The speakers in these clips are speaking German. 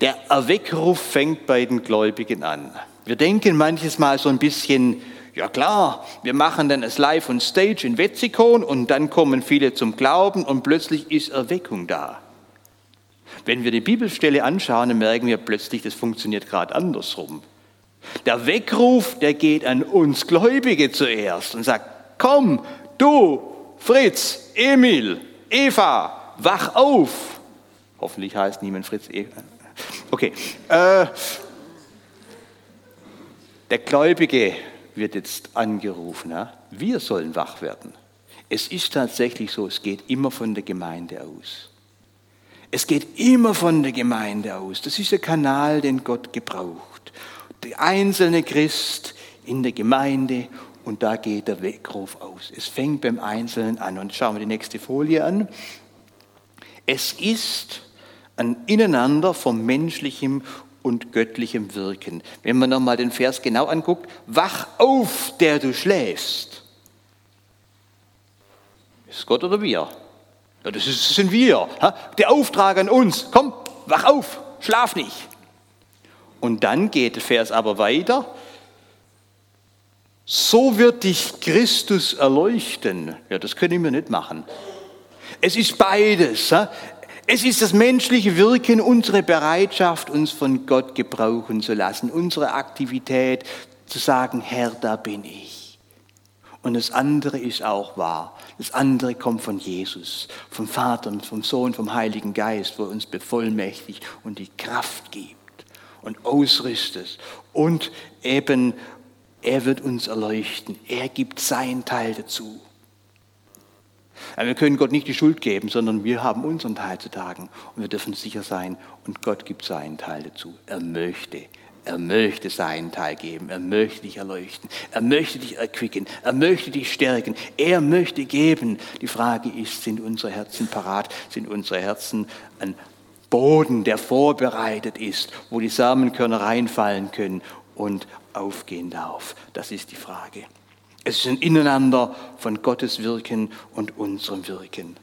Der Erweckruf fängt bei den Gläubigen an. Wir denken manches Mal so ein bisschen, ja klar, wir machen dann es live on stage in Wetzikon und dann kommen viele zum Glauben und plötzlich ist Erweckung da. Wenn wir die Bibelstelle anschauen, dann merken wir plötzlich, das funktioniert gerade andersrum. Der Weckruf, der geht an uns Gläubige zuerst und sagt, komm, du, Fritz, Emil, Eva, wach auf. Hoffentlich heißt niemand Fritz, Eva. Okay. Äh, der Gläubige wird jetzt angerufen. Ja? Wir sollen wach werden. Es ist tatsächlich so, es geht immer von der Gemeinde aus. Es geht immer von der Gemeinde aus. Das ist der Kanal, den Gott gebraucht. Der einzelne Christ in der Gemeinde und da geht der Weckruf aus. Es fängt beim Einzelnen an. Und schauen wir die nächste Folie an. Es ist ein Ineinander vom menschlichen und göttlichem Wirken. Wenn man nochmal den Vers genau anguckt, wach auf, der du schläfst. Ist Gott oder wir? Ja, das, ist, das sind wir. Der Auftrag an uns. Komm, wach auf, schlaf nicht. Und dann geht der Vers aber weiter. So wird dich Christus erleuchten. Ja, das können wir nicht machen. Es ist beides. Es ist das menschliche Wirken, unsere Bereitschaft, uns von Gott gebrauchen zu lassen, unsere Aktivität zu sagen, Herr, da bin ich. Und das andere ist auch wahr. Das andere kommt von Jesus, vom Vater und vom Sohn, vom Heiligen Geist, wo er uns bevollmächtigt und die Kraft gibt und ausrüstet. Und eben, er wird uns erleuchten. Er gibt seinen Teil dazu. Wir können Gott nicht die Schuld geben, sondern wir haben unseren Teil zu tragen. Und wir dürfen sicher sein, und Gott gibt seinen Teil dazu. Er möchte. Er möchte seinen Teil geben. Er möchte dich erleuchten. Er möchte dich erquicken. Er möchte dich stärken. Er möchte geben. Die Frage ist, sind unsere Herzen parat? Sind unsere Herzen ein Boden, der vorbereitet ist, wo die Samenkörner reinfallen können und aufgehen darf? Das ist die Frage. Es ist ein Ineinander von Gottes Wirken und unserem Wirken.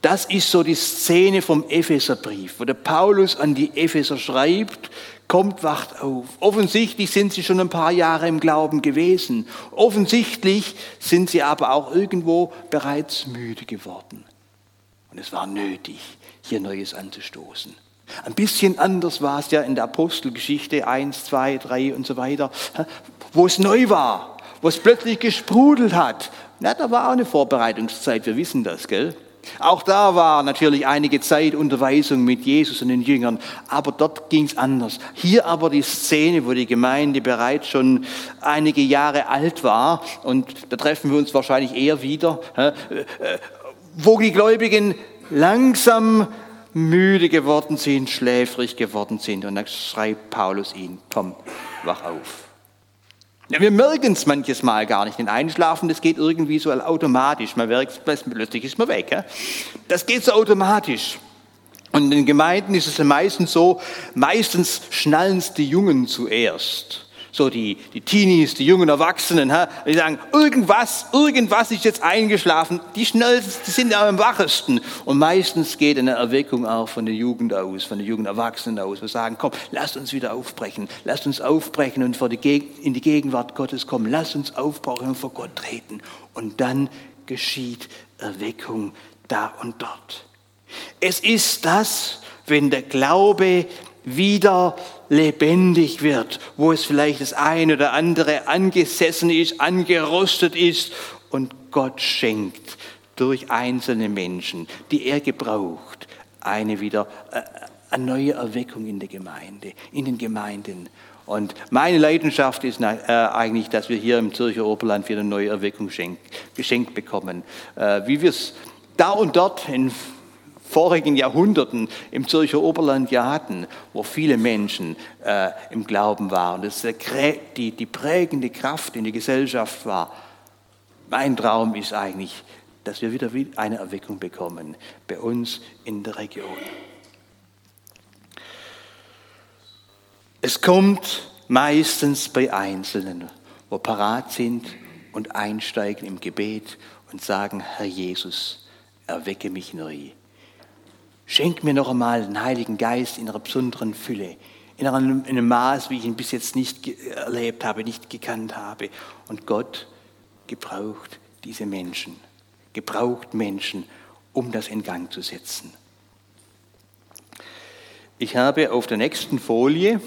Das ist so die Szene vom Epheserbrief, wo der Paulus an die Epheser schreibt, kommt, wacht auf. Offensichtlich sind sie schon ein paar Jahre im Glauben gewesen. Offensichtlich sind sie aber auch irgendwo bereits müde geworden. Und es war nötig, hier Neues anzustoßen. Ein bisschen anders war es ja in der Apostelgeschichte 1, 2, 3 und so weiter, wo es neu war, wo es plötzlich gesprudelt hat. Na, da war auch eine Vorbereitungszeit, wir wissen das, gell? Auch da war natürlich einige Zeit Unterweisung mit Jesus und den Jüngern, aber dort ging es anders. Hier aber die Szene, wo die Gemeinde bereits schon einige Jahre alt war, und da treffen wir uns wahrscheinlich eher wieder, äh, wo die Gläubigen langsam müde geworden sind, schläfrig geworden sind. Und dann schreibt Paulus ihnen, komm, wach auf. Wir merken es manches Mal gar nicht. Den Einschlafen, das geht irgendwie so automatisch. Man merkt es, plötzlich ist man weg. Ja? Das geht so automatisch. Und in den Gemeinden ist es meistens so, meistens schnallen es die Jungen zuerst so die, die Teenies, die jungen Erwachsenen, ha, die sagen, irgendwas, irgendwas ist jetzt eingeschlafen, die schnellsten, die sind am wachesten. Und meistens geht eine Erweckung auch von der Jugend aus, von den jungen Erwachsenen aus. Wir sagen, komm, lasst uns wieder aufbrechen, lasst uns aufbrechen und vor die in die Gegenwart Gottes kommen, lasst uns aufbrechen und vor Gott treten. Und dann geschieht Erweckung da und dort. Es ist das, wenn der Glaube wieder lebendig wird, wo es vielleicht das eine oder andere angesessen ist, angerostet ist und Gott schenkt durch einzelne Menschen, die er gebraucht, eine wieder äh, eine neue Erweckung in der Gemeinde, in den Gemeinden. Und meine Leidenschaft ist äh, eigentlich, dass wir hier im Zürcher Oberland wieder eine neue Erweckung geschenkt bekommen. Äh, wie wir es da und dort in vorigen Jahrhunderten im Zürcher Oberland ja hatten, wo viele Menschen äh, im Glauben waren, das die, die prägende Kraft in die Gesellschaft war. Mein Traum ist eigentlich, dass wir wieder eine Erweckung bekommen bei uns in der Region. Es kommt meistens bei Einzelnen, wo parat sind und einsteigen im Gebet und sagen, Herr Jesus, erwecke mich neu Schenk mir noch einmal den Heiligen Geist in einer besonderen Fülle, in einem, in einem Maß, wie ich ihn bis jetzt nicht erlebt habe, nicht gekannt habe. Und Gott gebraucht diese Menschen, gebraucht Menschen, um das in Gang zu setzen. Ich habe auf der nächsten Folie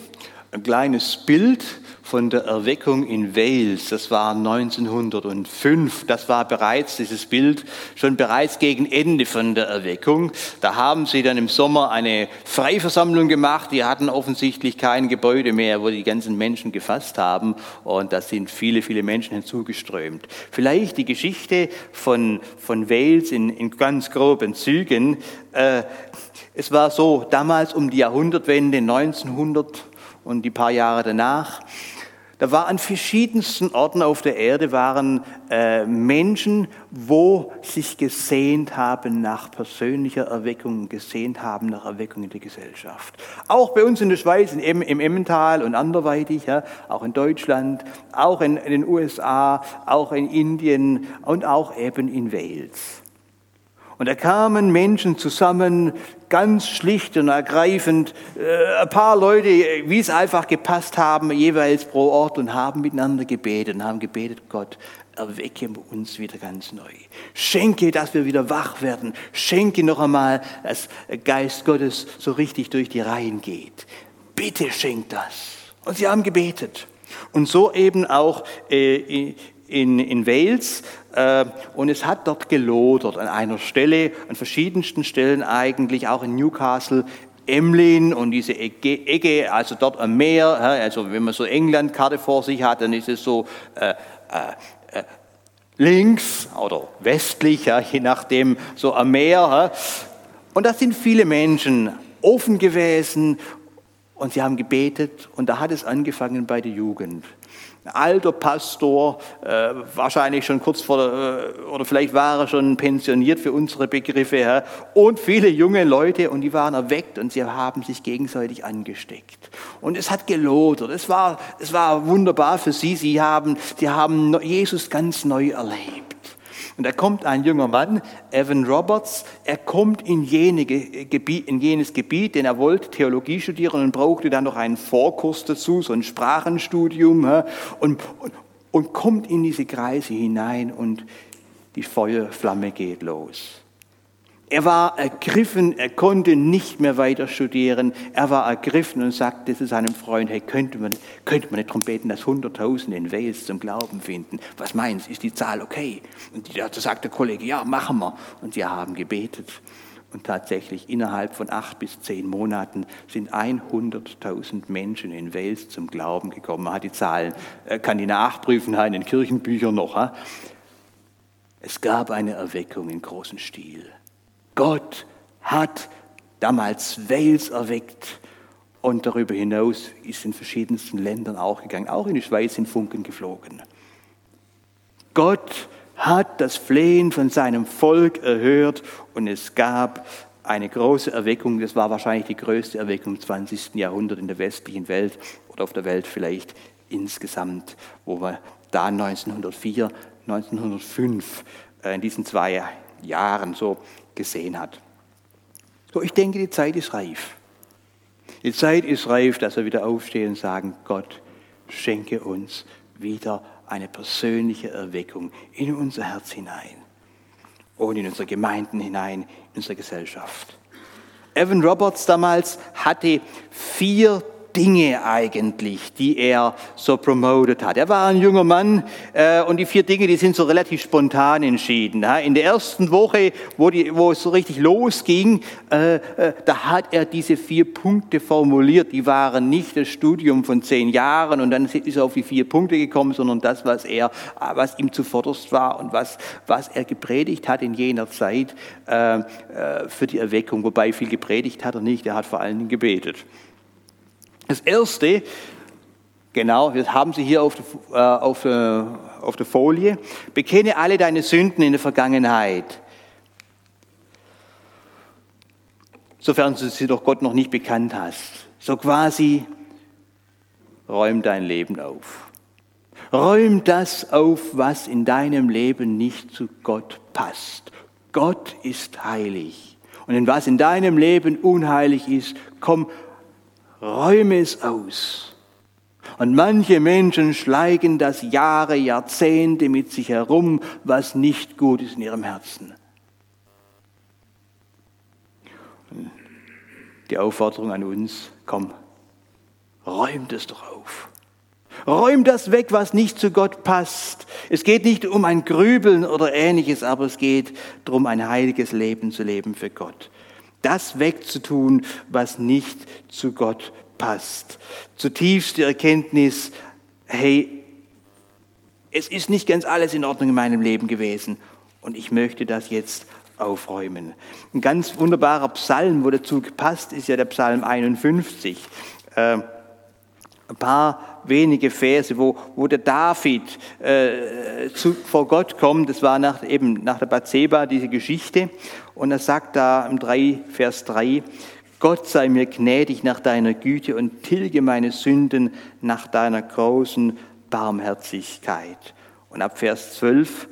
ein kleines Bild von der Erweckung in Wales. Das war 1905. Das war bereits dieses Bild schon bereits gegen Ende von der Erweckung. Da haben sie dann im Sommer eine Freiversammlung gemacht. Die hatten offensichtlich kein Gebäude mehr, wo die ganzen Menschen gefasst haben. Und da sind viele, viele Menschen hinzugeströmt. Vielleicht die Geschichte von, von Wales in, in ganz groben Zügen. Äh, es war so, damals um die Jahrhundertwende 1900 und die paar Jahre danach, da war an verschiedensten Orten auf der Erde waren äh, Menschen, wo sich gesehnt haben nach persönlicher Erweckung, gesehnt haben nach Erweckung in der Gesellschaft. Auch bei uns in der Schweiz, im, im Emmental und anderweitig, ja, auch in Deutschland, auch in, in den USA, auch in Indien und auch eben in Wales. Und da kamen Menschen zusammen, ganz schlicht und ergreifend, äh, ein paar Leute, wie es einfach gepasst haben, jeweils pro Ort und haben miteinander gebetet und haben gebetet, Gott, erwecke uns wieder ganz neu. Schenke, dass wir wieder wach werden. Schenke noch einmal, dass Geist Gottes so richtig durch die Reihen geht. Bitte schenk das. Und sie haben gebetet. Und so eben auch äh, in, in Wales äh, und es hat dort gelodert an einer Stelle, an verschiedensten Stellen eigentlich, auch in Newcastle, Emlyn und diese Ecke, also dort am Meer, also wenn man so Englandkarte vor sich hat, dann ist es so äh, äh, äh, links oder westlich, je nachdem, so am Meer. Und da sind viele Menschen offen gewesen und sie haben gebetet und da hat es angefangen bei der Jugend alter Pastor, äh, wahrscheinlich schon kurz vor, der, äh, oder vielleicht war er schon pensioniert für unsere Begriffe, ja, und viele junge Leute und die waren erweckt und sie haben sich gegenseitig angesteckt. Und es hat gelodert, es war, es war wunderbar für sie, sie haben, sie haben Jesus ganz neu erlebt. Und da kommt ein junger Mann, Evan Roberts, er kommt in, jene Gebiet, in jenes Gebiet, denn er wollte Theologie studieren und brauchte dann noch einen Vorkurs dazu, so ein Sprachenstudium, und, und, und kommt in diese Kreise hinein und die Feuerflamme geht los. Er war ergriffen, er konnte nicht mehr weiter studieren. Er war ergriffen und sagte zu seinem Freund, hey, könnte man, könnte man nicht darum beten, dass Hunderttausende in Wales zum Glauben finden? Was meinst du, ist die Zahl okay? Und da sagt der Kollege, ja, machen wir. Und sie haben gebetet. Und tatsächlich innerhalb von acht bis zehn Monaten sind 100.000 Menschen in Wales zum Glauben gekommen. Man hat die Zahlen, kann die nachprüfen in den Kirchenbüchern noch. Es gab eine Erweckung in großem Stil. Gott hat damals Wales erweckt und darüber hinaus ist in verschiedensten Ländern auch gegangen. Auch in die Schweiz sind Funken geflogen. Gott hat das Flehen von seinem Volk erhört und es gab eine große Erweckung. Das war wahrscheinlich die größte Erweckung im 20. Jahrhundert in der westlichen Welt oder auf der Welt vielleicht insgesamt, wo wir da 1904, 1905 äh, in diesen zwei Jahren so gesehen hat. So, ich denke, die Zeit ist reif. Die Zeit ist reif, dass wir wieder aufstehen und sagen, Gott, schenke uns wieder eine persönliche Erweckung in unser Herz hinein und in unsere Gemeinden hinein, in unsere Gesellschaft. Evan Roberts damals hatte vier Dinge eigentlich, die er so promotet hat. Er war ein junger Mann äh, und die vier Dinge, die sind so relativ spontan entschieden. Ja. In der ersten Woche, wo, die, wo es so richtig losging, äh, äh, da hat er diese vier Punkte formuliert. Die waren nicht das Studium von zehn Jahren und dann ist er auf die vier Punkte gekommen, sondern das, was er, was ihm zuvorderst war und was, was er gepredigt hat in jener Zeit äh, äh, für die Erweckung. Wobei viel gepredigt hat er nicht, er hat vor allen Dingen gebetet. Das erste, genau, das haben Sie hier auf der, äh, auf, äh, auf der Folie. Bekenne alle deine Sünden in der Vergangenheit. Sofern du sie doch Gott noch nicht bekannt hast. So quasi, räum dein Leben auf. Räum das auf, was in deinem Leben nicht zu Gott passt. Gott ist heilig Und wenn was in deinem Leben unheilig ist, komm, räume es aus. Und manche Menschen schleichen das Jahre, Jahrzehnte mit sich herum, was nicht gut ist in ihrem Herzen. Die Aufforderung an uns, komm, räum das doch auf. Räum das weg, was nicht zu Gott passt. Es geht nicht um ein Grübeln oder ähnliches, aber es geht darum, ein heiliges Leben zu leben für Gott. Das wegzutun, was nicht zu Gott passt. Zutiefst die Erkenntnis, hey, es ist nicht ganz alles in Ordnung in meinem Leben gewesen und ich möchte das jetzt aufräumen. Ein ganz wunderbarer Psalm, wo dazu passt, ist ja der Psalm 51. Äh, ein paar wenige Verse, wo, wo der David äh, zu, vor Gott kommt. Das war nach, eben nach der Bathseba diese Geschichte. Und er sagt da im 3, Vers 3, Gott sei mir gnädig nach deiner Güte und tilge meine Sünden nach deiner großen Barmherzigkeit. Und ab Vers 12,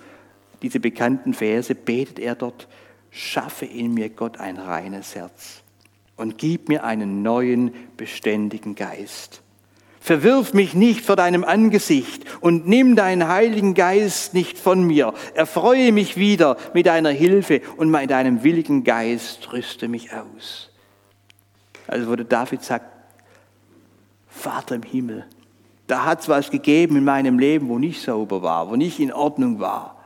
diese bekannten Verse, betet er dort, schaffe in mir Gott ein reines Herz und gib mir einen neuen, beständigen Geist. Verwirf mich nicht vor deinem Angesicht und nimm deinen Heiligen Geist nicht von mir. Erfreue mich wieder mit deiner Hilfe und mit deinem willigen Geist rüste mich aus. Also der David sagt, Vater im Himmel, da hat es was gegeben in meinem Leben, wo nicht sauber war, wo nicht in Ordnung war.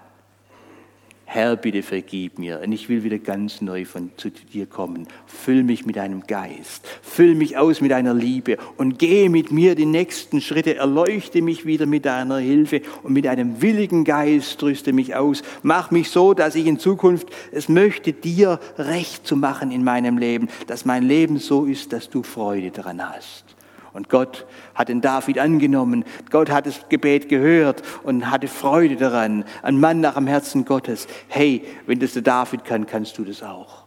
Herr, bitte vergib mir und ich will wieder ganz neu von, zu dir kommen. Füll mich mit deinem Geist, füll mich aus mit deiner Liebe und gehe mit mir die nächsten Schritte, erleuchte mich wieder mit deiner Hilfe und mit deinem willigen Geist rüste mich aus. Mach mich so, dass ich in Zukunft es möchte, dir recht zu machen in meinem Leben, dass mein Leben so ist, dass du Freude daran hast. Und Gott hat den David angenommen. Gott hat das Gebet gehört und hatte Freude daran. Ein Mann nach dem Herzen Gottes. Hey, wenn das der David kann, kannst du das auch.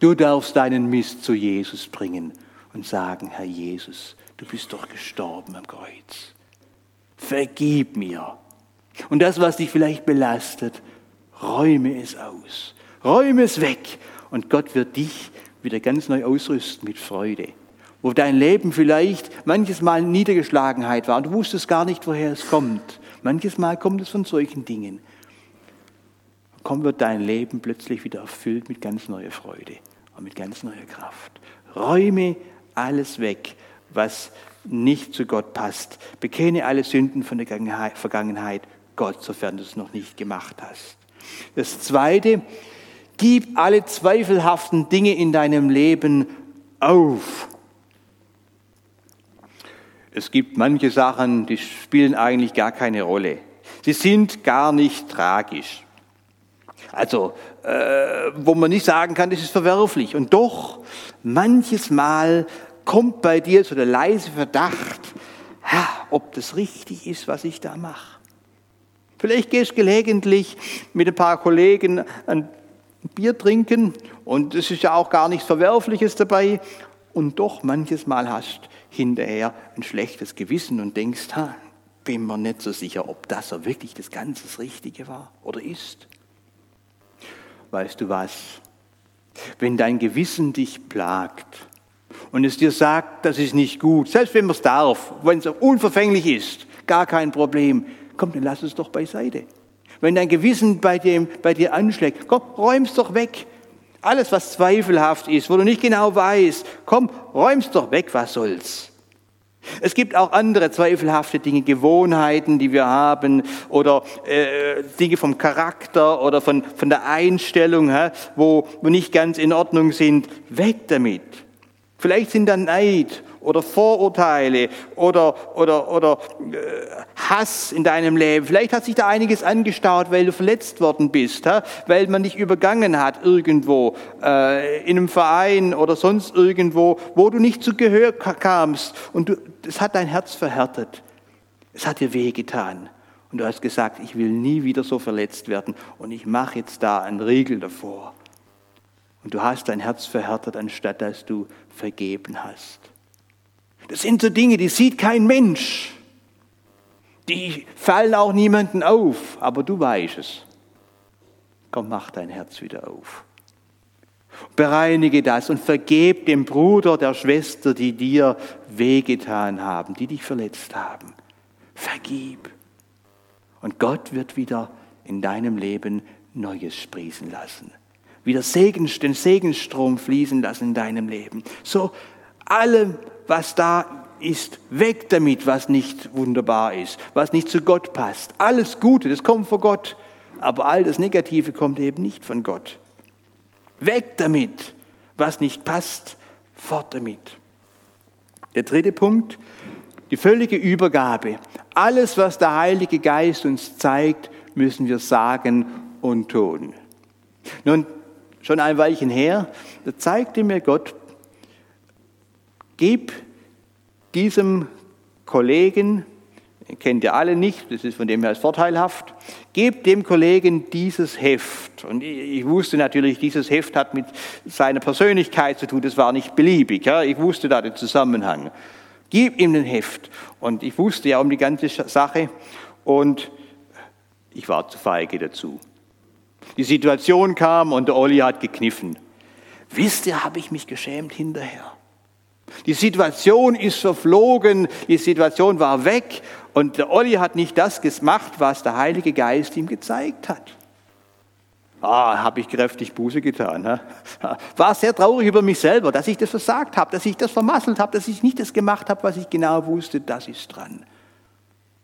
Du darfst deinen Mist zu Jesus bringen und sagen, Herr Jesus, du bist doch gestorben am Kreuz. Vergib mir. Und das, was dich vielleicht belastet, räume es aus. Räume es weg. Und Gott wird dich wieder ganz neu ausrüsten mit Freude wo dein Leben vielleicht manches Mal Niedergeschlagenheit war und du wusstest gar nicht, woher es kommt. Manches Mal kommt es von solchen Dingen. Komm, wird dein Leben plötzlich wieder erfüllt mit ganz neuer Freude und mit ganz neuer Kraft. Räume alles weg, was nicht zu Gott passt. Bekenne alle Sünden von der Vergangenheit Gott, sofern du es noch nicht gemacht hast. Das Zweite, gib alle zweifelhaften Dinge in deinem Leben auf. Es gibt manche Sachen, die spielen eigentlich gar keine Rolle. Sie sind gar nicht tragisch. Also, äh, wo man nicht sagen kann, das ist verwerflich. Und doch, manches Mal kommt bei dir so der leise Verdacht, ja, ob das richtig ist, was ich da mache. Vielleicht gehst du gelegentlich mit ein paar Kollegen ein Bier trinken und es ist ja auch gar nichts Verwerfliches dabei. Und doch manches Mal hast hinterher ein schlechtes Gewissen und denkst, ha, bin mir nicht so sicher, ob das so wirklich das ganze Richtige war oder ist. Weißt du was? Wenn dein Gewissen dich plagt und es dir sagt, das ist nicht gut, selbst wenn man es darf, wenn es unverfänglich ist, gar kein Problem, komm, dann lass es doch beiseite. Wenn dein Gewissen bei, dem, bei dir anschlägt, komm, räum's doch weg. Alles, was zweifelhaft ist, wo du nicht genau weißt, komm, räum's doch weg, was soll's. Es gibt auch andere zweifelhafte Dinge, Gewohnheiten, die wir haben oder äh, Dinge vom Charakter oder von, von der Einstellung, hä, wo, wo nicht ganz in Ordnung sind. Weg damit. Vielleicht sind da Neid oder Vorurteile oder, oder, oder äh, Hass in deinem Leben. Vielleicht hat sich da einiges angestaut, weil du verletzt worden bist, weil man dich übergangen hat irgendwo, äh, in einem Verein oder sonst irgendwo, wo du nicht zu Gehör kamst. Und du, das hat dein Herz verhärtet. Es hat dir wehgetan. Und du hast gesagt, ich will nie wieder so verletzt werden. Und ich mache jetzt da einen Riegel davor. Und du hast dein Herz verhärtet, anstatt dass du vergeben hast. Das sind so Dinge, die sieht kein Mensch. Die fallen auch niemanden auf, aber du weißt es. Komm, mach dein Herz wieder auf. Bereinige das und vergeb dem Bruder, der Schwester, die dir wehgetan haben, die dich verletzt haben. Vergib. Und Gott wird wieder in deinem Leben Neues sprießen lassen. Wieder Segen, den Segenstrom fließen lassen in deinem Leben. So, allem, was da ist, weg damit, was nicht wunderbar ist, was nicht zu Gott passt. Alles Gute, das kommt von Gott. Aber all das Negative kommt eben nicht von Gott. Weg damit, was nicht passt, fort damit. Der dritte Punkt, die völlige Übergabe. Alles, was der Heilige Geist uns zeigt, müssen wir sagen und tun. Nun, schon ein Weilchen her, da zeigte mir Gott, gib diesem Kollegen, kennt ihr alle nicht, das ist von dem her vorteilhaft, gebt dem Kollegen dieses Heft. Und ich wusste natürlich, dieses Heft hat mit seiner Persönlichkeit zu tun, das war nicht beliebig. Ja? Ich wusste da den Zusammenhang. Gib ihm den Heft. Und ich wusste ja um die ganze Sache und ich war zu feige dazu. Die Situation kam und der Olli hat gekniffen. Wisst ihr, habe ich mich geschämt hinterher. Die Situation ist verflogen, die Situation war weg und der Olli hat nicht das gemacht, was der Heilige Geist ihm gezeigt hat. Ah, habe ich kräftig Buße getan. Ne? War sehr traurig über mich selber, dass ich das versagt habe, dass ich das vermasselt habe, dass ich nicht das gemacht habe, was ich genau wusste, das ist dran.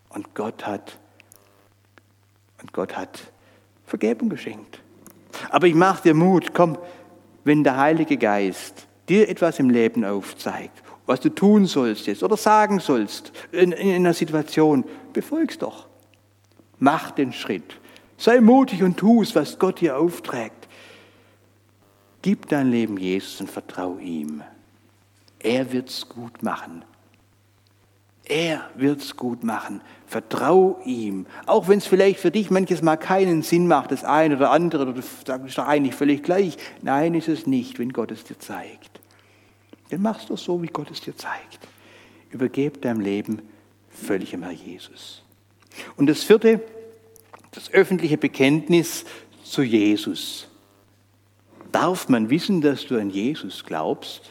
Und Gott hat, und Gott hat Vergebung geschenkt. Aber ich mache dir Mut, komm, wenn der Heilige Geist dir etwas im Leben aufzeigt, was du tun sollst jetzt oder sagen sollst in, in einer Situation, befolg's doch. Mach den Schritt. Sei mutig und tu es, was Gott dir aufträgt. Gib dein Leben Jesus und vertrau ihm. Er wird's gut machen. Er wird's gut machen. Vertrau ihm. Auch wenn es vielleicht für dich manches Mal keinen Sinn macht, das eine oder andere, oder du sagst doch eigentlich völlig gleich. Nein, ist es nicht, wenn Gott es dir zeigt. Dann machst du es so, wie Gott es dir zeigt. Übergebe dein Leben völlig im Herr Jesus. Und das vierte, das öffentliche Bekenntnis zu Jesus. Darf man wissen, dass du an Jesus glaubst?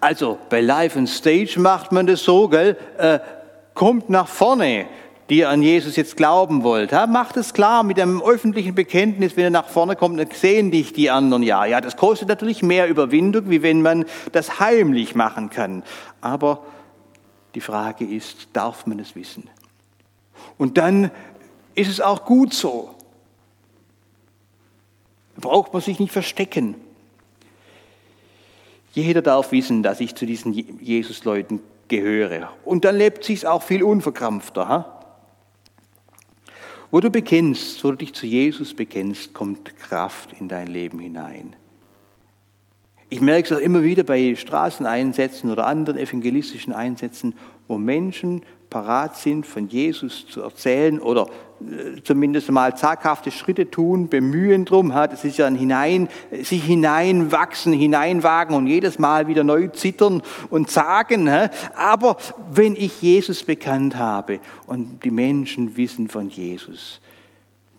Also bei Live and Stage macht man das so, gell? Äh, kommt nach vorne die ihr an Jesus jetzt glauben wollt. Ja, macht es klar mit einem öffentlichen Bekenntnis, wenn ihr nach vorne kommt, dann sehen dich die anderen ja. Ja, das kostet natürlich mehr Überwindung, wie wenn man das heimlich machen kann. Aber die Frage ist, darf man es wissen? Und dann ist es auch gut so. Braucht man sich nicht verstecken. Jeder darf wissen, dass ich zu diesen Jesus-Leuten gehöre. Und dann lebt sich auch viel unverkrampfter. Ha? Wo du bekennst, wo du dich zu Jesus bekennst, kommt Kraft in dein Leben hinein. Ich merke es auch immer wieder bei Straßeneinsätzen oder anderen evangelistischen Einsätzen, wo Menschen parat sind, von Jesus zu erzählen oder äh, zumindest mal zaghafte Schritte tun, bemühen drum. Das ist ja ein hinein, sich hineinwachsen, hineinwagen und jedes Mal wieder neu zittern und sagen. Aber wenn ich Jesus bekannt habe und die Menschen wissen von Jesus,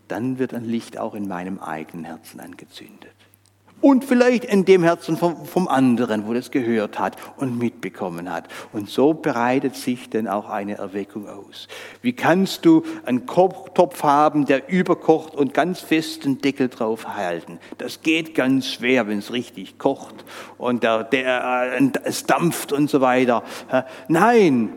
dann wird ein Licht auch in meinem eigenen Herzen angezündet und vielleicht in dem Herzen vom, vom, anderen, wo das gehört hat und mitbekommen hat. Und so bereitet sich denn auch eine Erweckung aus. Wie kannst du einen Kochtopf haben, der überkocht und ganz festen Deckel drauf halten? Das geht ganz schwer, wenn es richtig kocht und der, der, äh, es dampft und so weiter. Nein,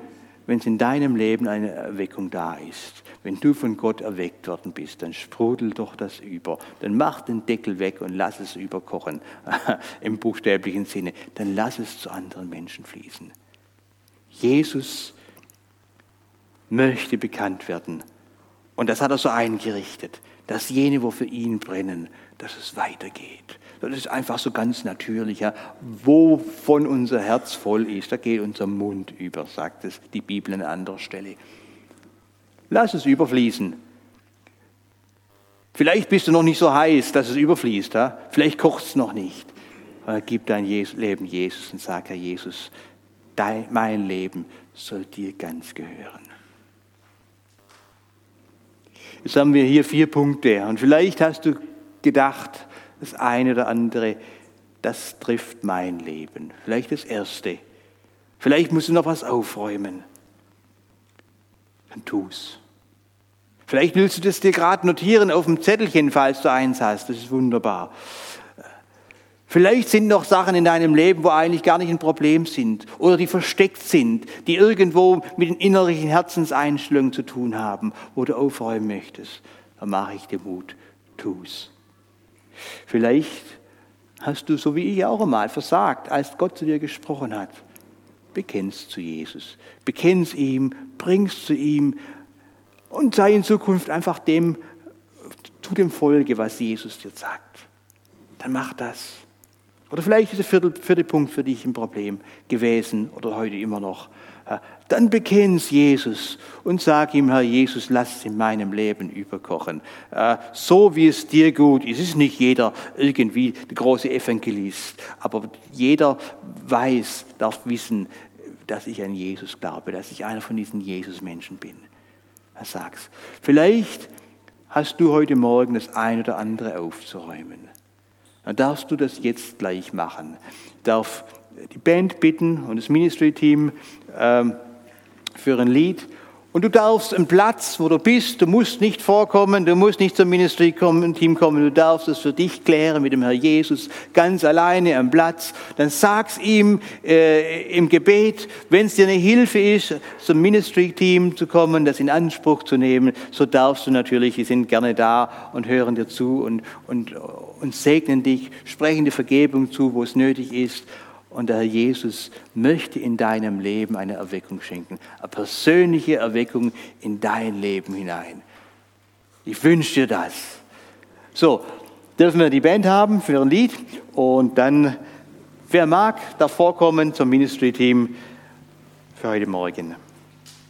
wenn es in deinem Leben eine Erweckung da ist, wenn du von Gott erweckt worden bist, dann sprudel doch das über. Dann mach den Deckel weg und lass es überkochen, im buchstäblichen Sinne. Dann lass es zu anderen Menschen fließen. Jesus möchte bekannt werden. Und das hat er so eingerichtet, dass jene, wo für ihn brennen, dass es weitergeht. Das ist einfach so ganz natürlich. Ja. Wovon unser Herz voll ist, da geht unser Mund über, sagt es die Bibel an anderer Stelle. Lass es überfließen. Vielleicht bist du noch nicht so heiß, dass es überfließt. Ja? Vielleicht kocht es noch nicht. Aber gib dein Leben Jesus und sag, Herr Jesus, dein, mein Leben soll dir ganz gehören. Jetzt haben wir hier vier Punkte. Und vielleicht hast du gedacht, das eine oder andere, das trifft mein Leben. Vielleicht das erste. Vielleicht musst du noch was aufräumen. Dann tu's. Vielleicht willst du das dir gerade notieren auf dem Zettelchen, falls du eins hast. Das ist wunderbar. Vielleicht sind noch Sachen in deinem Leben, wo eigentlich gar nicht ein Problem sind oder die versteckt sind, die irgendwo mit den innerlichen Herzenseinstellungen zu tun haben, wo du aufräumen möchtest. Dann mache ich dir Mut, tu's. Vielleicht hast du, so wie ich auch einmal, versagt, als Gott zu dir gesprochen hat. Bekennst zu Jesus, bekennst ihm, bringst zu ihm und sei in Zukunft einfach dem, tu dem Folge, was Jesus dir sagt. Dann mach das. Oder vielleicht ist der vierte, vierte Punkt für dich ein Problem gewesen oder heute immer noch. Dann bekenn's Jesus und sag ihm, Herr Jesus, lass es in meinem Leben überkochen. So wie es dir gut ist. Es ist nicht jeder irgendwie der große Evangelist, aber jeder weiß, darf wissen, dass ich an Jesus glaube, dass ich einer von diesen Jesus-Menschen bin. Sagt's. Vielleicht hast du heute Morgen das ein oder andere aufzuräumen. Dann darfst du das jetzt gleich machen. Ich darf die Band bitten und das Ministry-Team ähm, für ein Lied. Und du darfst einen Platz, wo du bist, du musst nicht vorkommen, du musst nicht zum Ministry-Team kommen, du darfst es für dich klären mit dem Herr Jesus, ganz alleine am Platz. Dann sag's ihm äh, im Gebet, wenn es dir eine Hilfe ist, zum Ministry-Team zu kommen, das in Anspruch zu nehmen, so darfst du natürlich, die sind gerne da und hören dir zu und, und, und segnen dich, sprechen dir Vergebung zu, wo es nötig ist. Und der Herr Jesus möchte in deinem Leben eine Erweckung schenken, eine persönliche Erweckung in dein Leben hinein. Ich wünsche dir das. So, dürfen wir die Band haben für ein Lied und dann, wer mag, darf vorkommen zum Ministry-Team für heute Morgen.